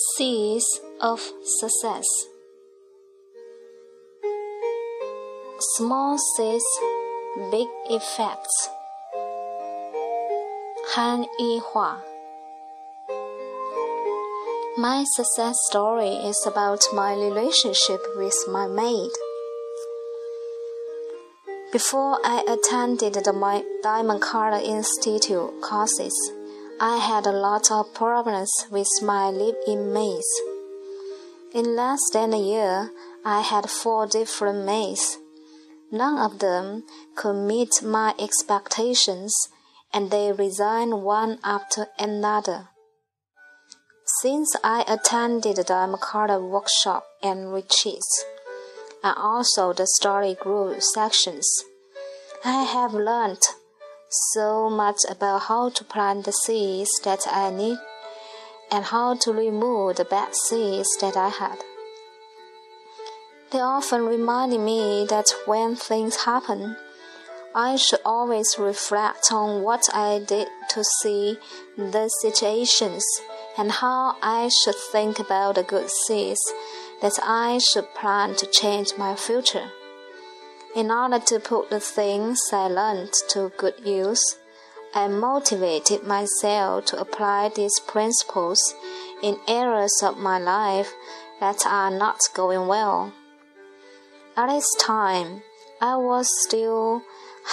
Seeds of Success Small seeds, big effects. Han Yihua My success story is about my relationship with my maid. Before I attended the Diamond Cutter Institute courses, I had a lot of problems with my live-in maids. In less than a year, I had four different maids. None of them could meet my expectations, and they resigned one after another. Since I attended the Makata workshop and retreats, and also the story group sections, I have learned so much about how to plant the seeds that I need and how to remove the bad seeds that I had. They often reminded me that when things happen, I should always reflect on what I did to see the situations and how I should think about the good seeds that I should plant to change my future. In order to put the things I learned to good use, I motivated myself to apply these principles in areas of my life that are not going well. At this time, I was still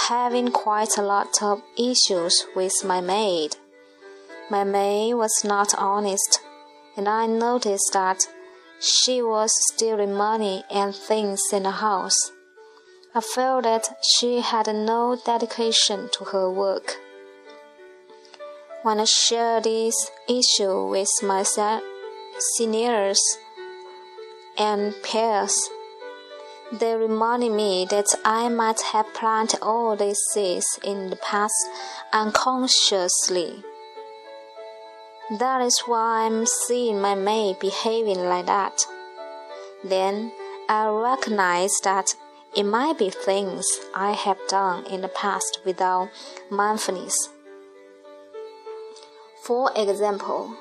having quite a lot of issues with my maid. My maid was not honest, and I noticed that she was stealing money and things in the house. I felt that she had no dedication to her work. When I shared this issue with my seniors and peers, they reminded me that I might have planted all these seeds in the past unconsciously. That is why I'm seeing my maid behaving like that. Then I recognized that it might be things I have done in the past without mindfulness. For example,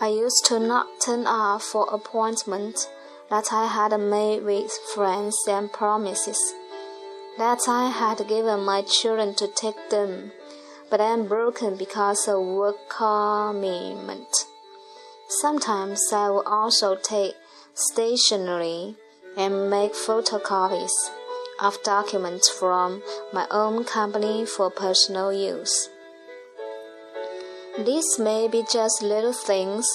I used to not turn up for appointments that I had made with friends and promises that I had given my children to take them, but I am broken because of work commitment. Sometimes I will also take stationery and make photocopies of documents from my own company for personal use. These may be just little things,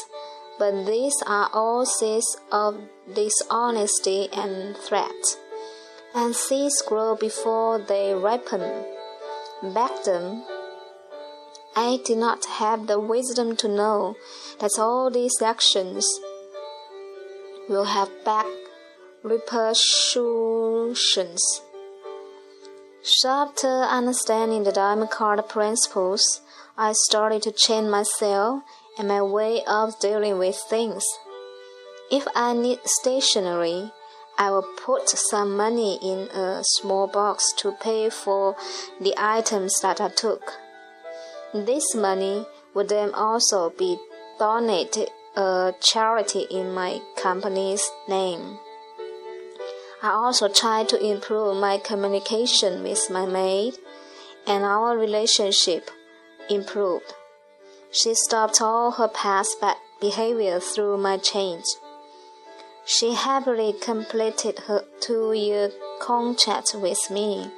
but these are all seeds of dishonesty and threat, and seeds grow before they ripen. Back then, I did not have the wisdom to know that all these actions will have back repercussions. After understanding the diamond cutter principles, I started to change myself and my way of dealing with things. If I need stationery, I will put some money in a small box to pay for the items that I took. This money would then also be donated a charity in my company's name. I also tried to improve my communication with my maid, and our relationship improved. She stopped all her past bad behavior through my change. She happily completed her two year contract with me,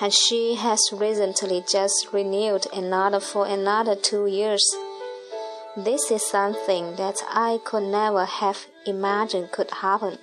and she has recently just renewed another for another two years. This is something that I could never have imagined could happen.